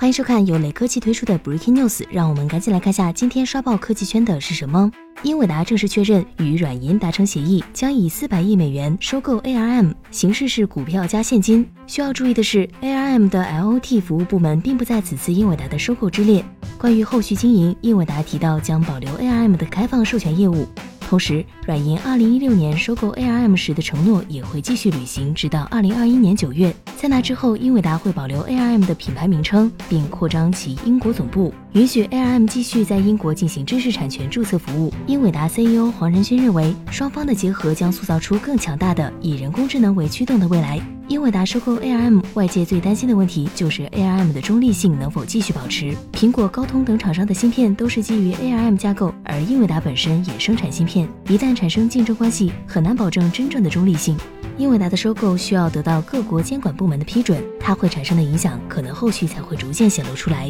欢迎收看由雷科技推出的 Breaking News，让我们赶紧来看下今天刷爆科技圈的是什么。英伟达正式确认与软银达成协议，将以四百亿美元收购 ARM，形式是股票加现金。需要注意的是，ARM 的 LOT 服务部门并不在此次英伟达的收购之列。关于后续经营，英伟达提到将保留 ARM 的开放授权业务。同时，软银二零一六年收购 ARM 时的承诺也会继续履行，直到二零二一年九月。在那之后，英伟达会保留 ARM 的品牌名称，并扩张其英国总部，允许 ARM 继续在英国进行知识产权注册服务。英伟达 CEO 黄仁勋认为，双方的结合将塑造出更强大的以人工智能为驱动的未来。英伟达收购 ARM，外界最担心的问题就是 ARM 的中立性能否继续保持。苹果、高通等厂商的芯片都是基于 ARM 架构，而英伟达本身也生产芯片，一旦产生竞争关系，很难保证真正的中立性。英伟达的收购需要得到各国监管部门的批准，它会产生的影响可能后续才会逐渐显露出来。